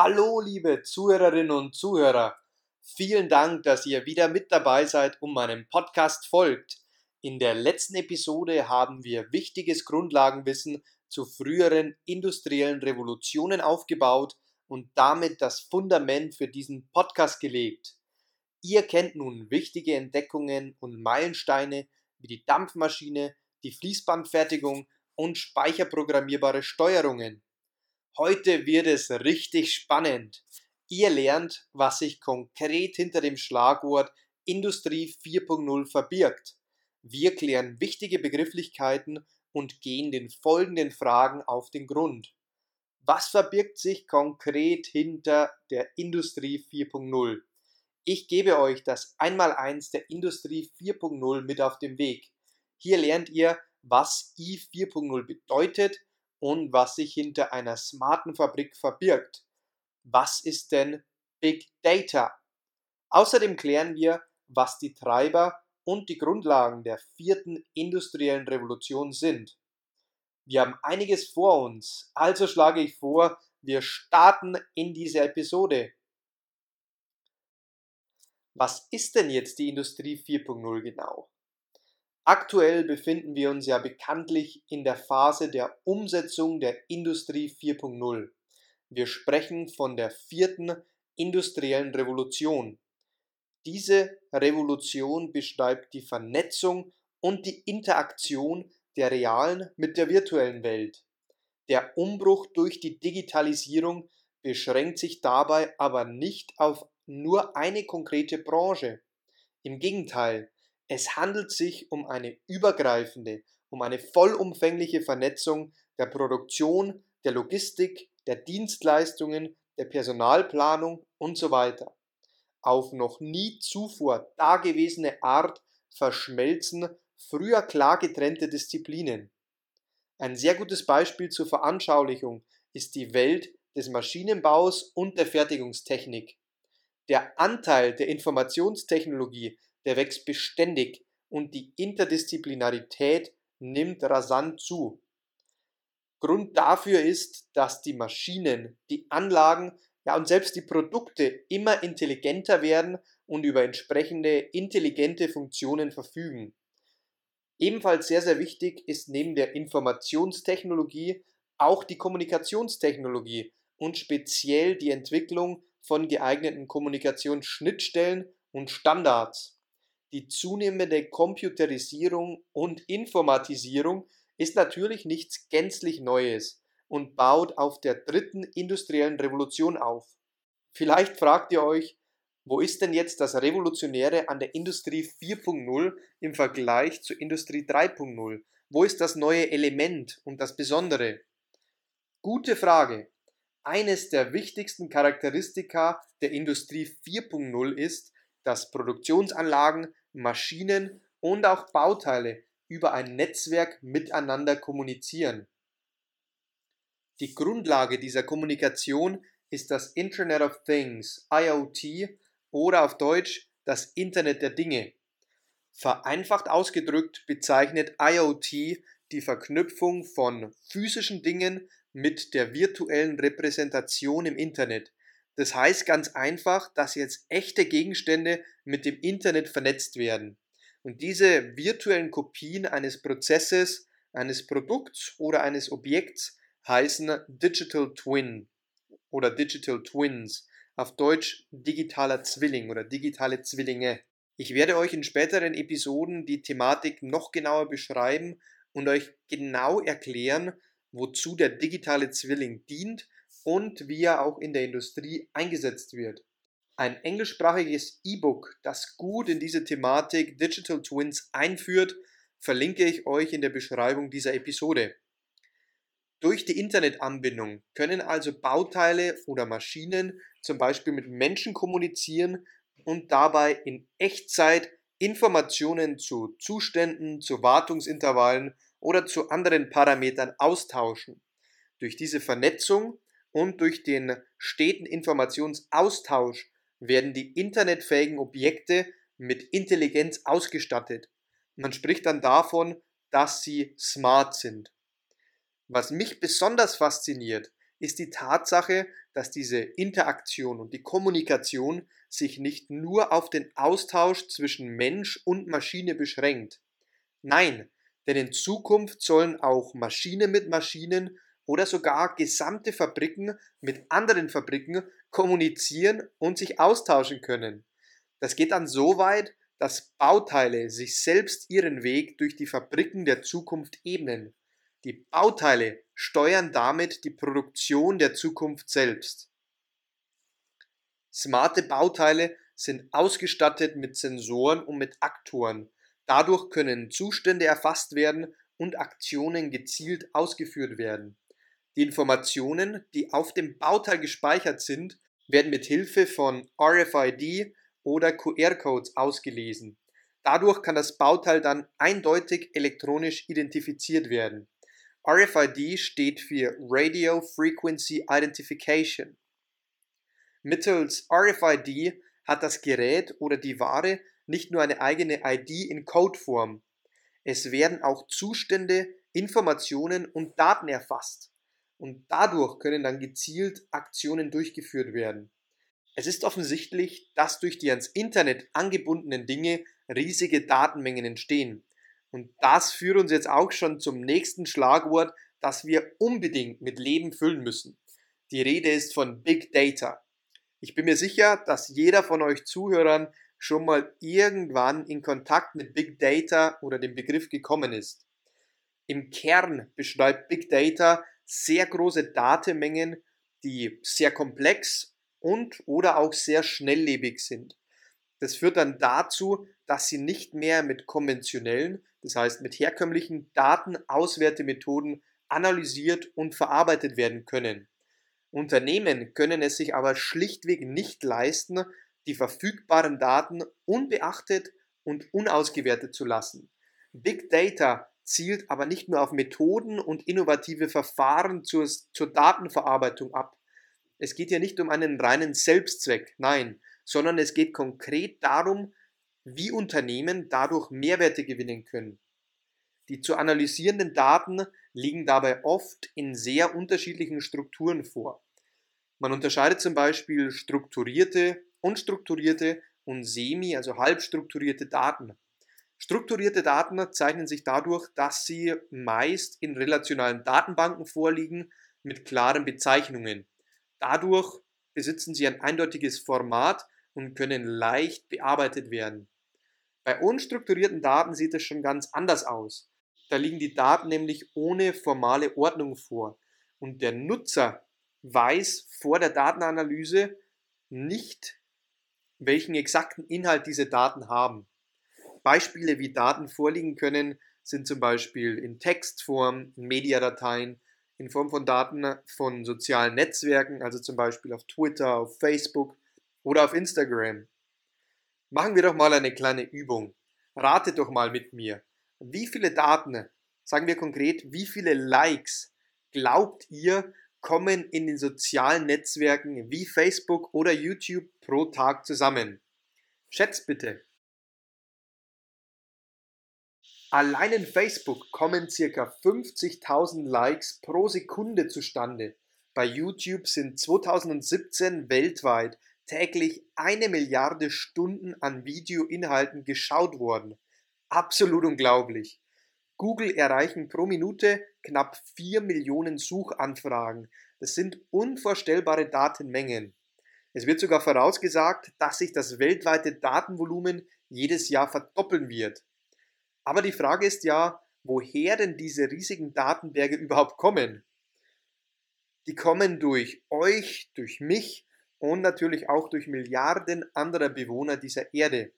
Hallo, liebe Zuhörerinnen und Zuhörer. Vielen Dank, dass ihr wieder mit dabei seid und meinem Podcast folgt. In der letzten Episode haben wir wichtiges Grundlagenwissen zu früheren industriellen Revolutionen aufgebaut und damit das Fundament für diesen Podcast gelegt. Ihr kennt nun wichtige Entdeckungen und Meilensteine wie die Dampfmaschine, die Fließbandfertigung und speicherprogrammierbare Steuerungen. Heute wird es richtig spannend. Ihr lernt, was sich konkret hinter dem Schlagwort Industrie 4.0 verbirgt. Wir klären wichtige Begrifflichkeiten und gehen den folgenden Fragen auf den Grund. Was verbirgt sich konkret hinter der Industrie 4.0? Ich gebe euch das Einmaleins der Industrie 4.0 mit auf den Weg. Hier lernt ihr, was I 4.0 bedeutet, und was sich hinter einer smarten Fabrik verbirgt. Was ist denn Big Data? Außerdem klären wir, was die Treiber und die Grundlagen der vierten industriellen Revolution sind. Wir haben einiges vor uns, also schlage ich vor, wir starten in diese Episode. Was ist denn jetzt die Industrie 4.0 genau? Aktuell befinden wir uns ja bekanntlich in der Phase der Umsetzung der Industrie 4.0. Wir sprechen von der vierten industriellen Revolution. Diese Revolution beschreibt die Vernetzung und die Interaktion der realen mit der virtuellen Welt. Der Umbruch durch die Digitalisierung beschränkt sich dabei aber nicht auf nur eine konkrete Branche. Im Gegenteil, es handelt sich um eine übergreifende, um eine vollumfängliche Vernetzung der Produktion, der Logistik, der Dienstleistungen, der Personalplanung und so weiter. Auf noch nie zuvor dagewesene Art verschmelzen früher klar getrennte Disziplinen. Ein sehr gutes Beispiel zur Veranschaulichung ist die Welt des Maschinenbaus und der Fertigungstechnik. Der Anteil der Informationstechnologie der wächst beständig und die Interdisziplinarität nimmt rasant zu. Grund dafür ist, dass die Maschinen, die Anlagen, ja und selbst die Produkte immer intelligenter werden und über entsprechende intelligente Funktionen verfügen. Ebenfalls sehr, sehr wichtig ist neben der Informationstechnologie auch die Kommunikationstechnologie und speziell die Entwicklung von geeigneten Kommunikationsschnittstellen und Standards. Die zunehmende Computerisierung und Informatisierung ist natürlich nichts gänzlich Neues und baut auf der dritten industriellen Revolution auf. Vielleicht fragt ihr euch, wo ist denn jetzt das Revolutionäre an der Industrie 4.0 im Vergleich zur Industrie 3.0? Wo ist das neue Element und das Besondere? Gute Frage. Eines der wichtigsten Charakteristika der Industrie 4.0 ist, dass Produktionsanlagen Maschinen und auch Bauteile über ein Netzwerk miteinander kommunizieren. Die Grundlage dieser Kommunikation ist das Internet of Things, IoT oder auf Deutsch das Internet der Dinge. Vereinfacht ausgedrückt bezeichnet IoT die Verknüpfung von physischen Dingen mit der virtuellen Repräsentation im Internet, das heißt ganz einfach, dass jetzt echte Gegenstände mit dem Internet vernetzt werden. Und diese virtuellen Kopien eines Prozesses, eines Produkts oder eines Objekts heißen Digital Twin oder Digital Twins. Auf Deutsch digitaler Zwilling oder digitale Zwillinge. Ich werde euch in späteren Episoden die Thematik noch genauer beschreiben und euch genau erklären, wozu der digitale Zwilling dient und wie er auch in der Industrie eingesetzt wird. Ein englischsprachiges E-Book, das gut in diese Thematik Digital Twins einführt, verlinke ich euch in der Beschreibung dieser Episode. Durch die Internetanbindung können also Bauteile oder Maschinen zum Beispiel mit Menschen kommunizieren und dabei in Echtzeit Informationen zu Zuständen, zu Wartungsintervallen oder zu anderen Parametern austauschen. Durch diese Vernetzung und durch den steten Informationsaustausch werden die internetfähigen Objekte mit Intelligenz ausgestattet. Man spricht dann davon, dass sie smart sind. Was mich besonders fasziniert, ist die Tatsache, dass diese Interaktion und die Kommunikation sich nicht nur auf den Austausch zwischen Mensch und Maschine beschränkt. Nein, denn in Zukunft sollen auch Maschine mit Maschinen oder sogar gesamte Fabriken mit anderen Fabriken kommunizieren und sich austauschen können. Das geht dann so weit, dass Bauteile sich selbst ihren Weg durch die Fabriken der Zukunft ebnen. Die Bauteile steuern damit die Produktion der Zukunft selbst. Smarte Bauteile sind ausgestattet mit Sensoren und mit Aktoren. Dadurch können Zustände erfasst werden und Aktionen gezielt ausgeführt werden. Die Informationen, die auf dem Bauteil gespeichert sind, werden mit Hilfe von RFID oder QR-Codes ausgelesen. Dadurch kann das Bauteil dann eindeutig elektronisch identifiziert werden. RFID steht für Radio Frequency Identification. Mittels RFID hat das Gerät oder die Ware nicht nur eine eigene ID in Codeform. Es werden auch Zustände, Informationen und Daten erfasst. Und dadurch können dann gezielt Aktionen durchgeführt werden. Es ist offensichtlich, dass durch die ans Internet angebundenen Dinge riesige Datenmengen entstehen. Und das führt uns jetzt auch schon zum nächsten Schlagwort, das wir unbedingt mit Leben füllen müssen. Die Rede ist von Big Data. Ich bin mir sicher, dass jeder von euch Zuhörern schon mal irgendwann in Kontakt mit Big Data oder dem Begriff gekommen ist. Im Kern beschreibt Big Data sehr große Datenmengen, die sehr komplex und oder auch sehr schnelllebig sind. Das führt dann dazu, dass sie nicht mehr mit konventionellen, das heißt mit herkömmlichen Datenauswertemethoden analysiert und verarbeitet werden können. Unternehmen können es sich aber schlichtweg nicht leisten, die verfügbaren Daten unbeachtet und unausgewertet zu lassen. Big Data zielt aber nicht nur auf Methoden und innovative Verfahren zur, zur Datenverarbeitung ab. Es geht hier nicht um einen reinen Selbstzweck, nein, sondern es geht konkret darum, wie Unternehmen dadurch Mehrwerte gewinnen können. Die zu analysierenden Daten liegen dabei oft in sehr unterschiedlichen Strukturen vor. Man unterscheidet zum Beispiel strukturierte, unstrukturierte und semi, also halbstrukturierte Daten. Strukturierte Daten zeichnen sich dadurch, dass sie meist in relationalen Datenbanken vorliegen mit klaren Bezeichnungen. Dadurch besitzen sie ein eindeutiges Format und können leicht bearbeitet werden. Bei unstrukturierten Daten sieht es schon ganz anders aus. Da liegen die Daten nämlich ohne formale Ordnung vor und der Nutzer weiß vor der Datenanalyse nicht, welchen exakten Inhalt diese Daten haben. Beispiele, wie Daten vorliegen können, sind zum Beispiel in Textform, in Mediadateien, in Form von Daten von sozialen Netzwerken, also zum Beispiel auf Twitter, auf Facebook oder auf Instagram. Machen wir doch mal eine kleine Übung. Ratet doch mal mit mir. Wie viele Daten, sagen wir konkret, wie viele Likes glaubt ihr, kommen in den sozialen Netzwerken wie Facebook oder YouTube pro Tag zusammen? Schätzt bitte. Allein in Facebook kommen ca. 50.000 Likes pro Sekunde zustande. Bei YouTube sind 2017 weltweit täglich eine Milliarde Stunden an Videoinhalten geschaut worden. Absolut unglaublich. Google erreichen pro Minute knapp 4 Millionen Suchanfragen. Das sind unvorstellbare Datenmengen. Es wird sogar vorausgesagt, dass sich das weltweite Datenvolumen jedes Jahr verdoppeln wird. Aber die Frage ist ja, woher denn diese riesigen Datenberge überhaupt kommen. Die kommen durch euch, durch mich und natürlich auch durch Milliarden anderer Bewohner dieser Erde.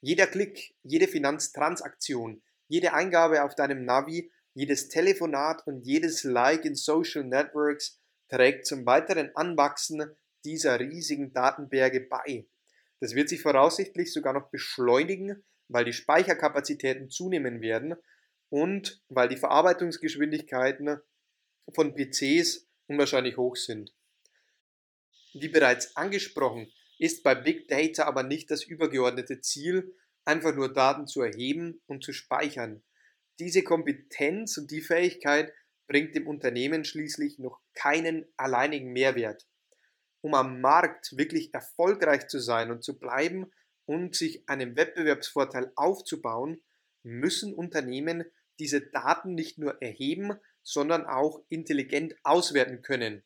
Jeder Klick, jede Finanztransaktion, jede Eingabe auf deinem Navi, jedes Telefonat und jedes Like in Social Networks trägt zum weiteren Anwachsen dieser riesigen Datenberge bei. Das wird sich voraussichtlich sogar noch beschleunigen, weil die Speicherkapazitäten zunehmen werden und weil die Verarbeitungsgeschwindigkeiten von PCs unwahrscheinlich hoch sind. Wie bereits angesprochen, ist bei Big Data aber nicht das übergeordnete Ziel, einfach nur Daten zu erheben und zu speichern. Diese Kompetenz und die Fähigkeit bringt dem Unternehmen schließlich noch keinen alleinigen Mehrwert. Um am Markt wirklich erfolgreich zu sein und zu bleiben und sich einen Wettbewerbsvorteil aufzubauen, müssen Unternehmen diese Daten nicht nur erheben, sondern auch intelligent auswerten können.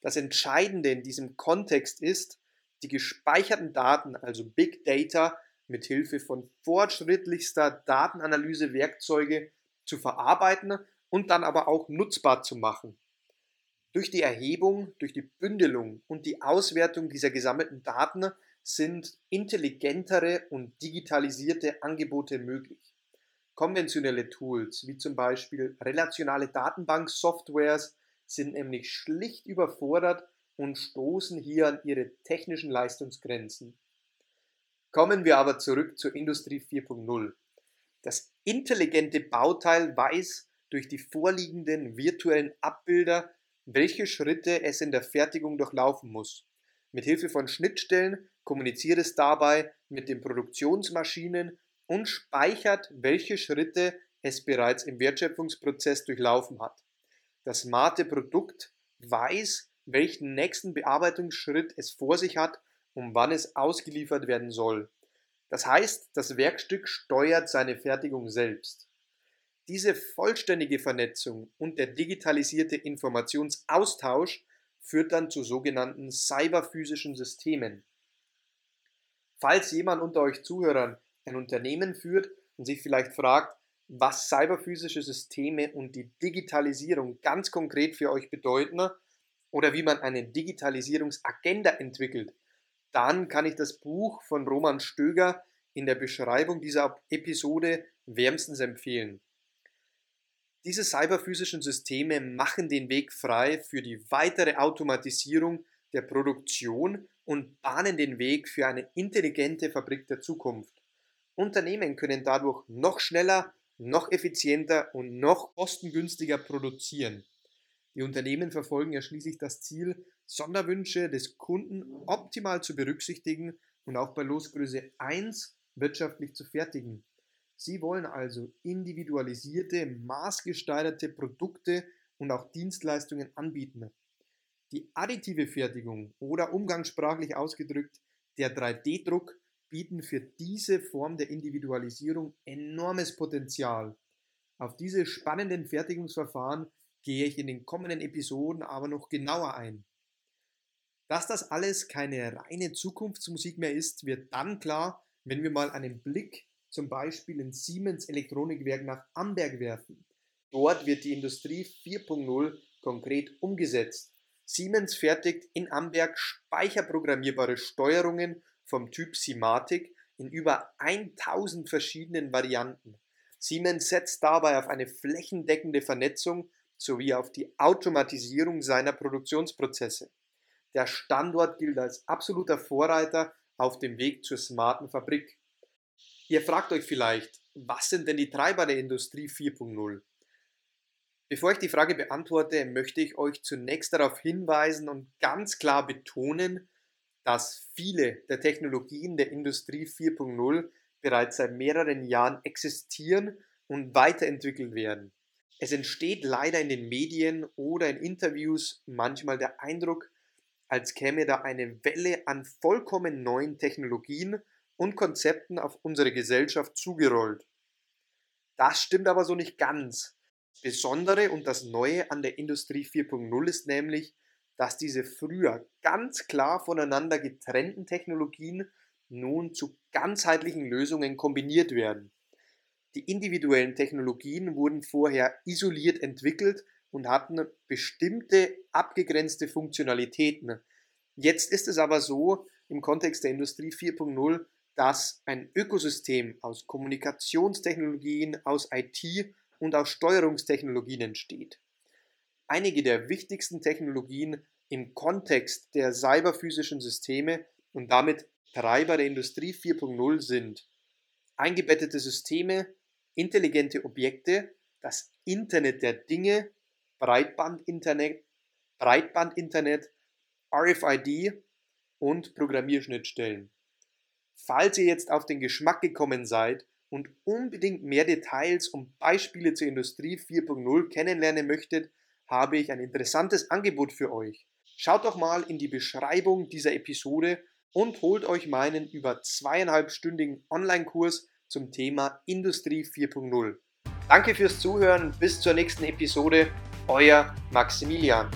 Das Entscheidende in diesem Kontext ist, die gespeicherten Daten, also Big Data, mit Hilfe von fortschrittlichster Datenanalyse-Werkzeuge zu verarbeiten und dann aber auch nutzbar zu machen. Durch die Erhebung, durch die Bündelung und die Auswertung dieser gesammelten Daten sind intelligentere und digitalisierte Angebote möglich. Konventionelle Tools wie zum Beispiel relationale Datenbank-Softwares sind nämlich schlicht überfordert und stoßen hier an ihre technischen Leistungsgrenzen. Kommen wir aber zurück zur Industrie 4.0. Das intelligente Bauteil weiß durch die vorliegenden virtuellen Abbilder, welche Schritte es in der Fertigung durchlaufen muss. Mit Hilfe von Schnittstellen kommuniziert es dabei mit den Produktionsmaschinen und speichert, welche Schritte es bereits im Wertschöpfungsprozess durchlaufen hat. Das smarte Produkt weiß, welchen nächsten Bearbeitungsschritt es vor sich hat und wann es ausgeliefert werden soll. Das heißt, das Werkstück steuert seine Fertigung selbst. Diese vollständige Vernetzung und der digitalisierte Informationsaustausch führt dann zu sogenannten cyberphysischen Systemen. Falls jemand unter euch Zuhörern ein Unternehmen führt und sich vielleicht fragt, was cyberphysische Systeme und die Digitalisierung ganz konkret für euch bedeuten oder wie man eine Digitalisierungsagenda entwickelt, dann kann ich das Buch von Roman Stöger in der Beschreibung dieser Episode wärmstens empfehlen. Diese cyberphysischen Systeme machen den Weg frei für die weitere Automatisierung der Produktion und bahnen den Weg für eine intelligente Fabrik der Zukunft. Unternehmen können dadurch noch schneller, noch effizienter und noch kostengünstiger produzieren. Die Unternehmen verfolgen ja schließlich das Ziel, Sonderwünsche des Kunden optimal zu berücksichtigen und auch bei Losgröße 1 wirtschaftlich zu fertigen. Sie wollen also individualisierte, maßgesteigerte Produkte und auch Dienstleistungen anbieten. Die additive Fertigung oder umgangssprachlich ausgedrückt der 3D-Druck bieten für diese Form der Individualisierung enormes Potenzial. Auf diese spannenden Fertigungsverfahren gehe ich in den kommenden Episoden aber noch genauer ein. Dass das alles keine reine Zukunftsmusik mehr ist, wird dann klar, wenn wir mal einen Blick zum Beispiel in Siemens Elektronikwerk nach Amberg werfen. Dort wird die Industrie 4.0 konkret umgesetzt. Siemens fertigt in Amberg speicherprogrammierbare Steuerungen vom Typ Simatic in über 1000 verschiedenen Varianten. Siemens setzt dabei auf eine flächendeckende Vernetzung sowie auf die Automatisierung seiner Produktionsprozesse. Der Standort gilt als absoluter Vorreiter auf dem Weg zur smarten Fabrik. Ihr fragt euch vielleicht, was sind denn die Treiber der Industrie 4.0? Bevor ich die Frage beantworte, möchte ich euch zunächst darauf hinweisen und ganz klar betonen, dass viele der Technologien der Industrie 4.0 bereits seit mehreren Jahren existieren und weiterentwickelt werden. Es entsteht leider in den Medien oder in Interviews manchmal der Eindruck, als käme da eine Welle an vollkommen neuen Technologien und Konzepten auf unsere Gesellschaft zugerollt. Das stimmt aber so nicht ganz. Besondere und das Neue an der Industrie 4.0 ist nämlich, dass diese früher ganz klar voneinander getrennten Technologien nun zu ganzheitlichen Lösungen kombiniert werden. Die individuellen Technologien wurden vorher isoliert entwickelt und hatten bestimmte abgegrenzte Funktionalitäten. Jetzt ist es aber so im Kontext der Industrie 4.0, dass ein Ökosystem aus Kommunikationstechnologien, aus IT und aus Steuerungstechnologien entsteht. Einige der wichtigsten Technologien im Kontext der cyberphysischen Systeme und damit Treiber der Industrie 4.0 sind eingebettete Systeme, intelligente Objekte, das Internet der Dinge, Breitbandinternet, Breitbandinternet, RFID und Programmierschnittstellen. Falls ihr jetzt auf den Geschmack gekommen seid, und unbedingt mehr Details und Beispiele zur Industrie 4.0 kennenlernen möchtet, habe ich ein interessantes Angebot für euch. Schaut doch mal in die Beschreibung dieser Episode und holt euch meinen über zweieinhalbstündigen Online-Kurs zum Thema Industrie 4.0. Danke fürs Zuhören, bis zur nächsten Episode, euer Maximilian.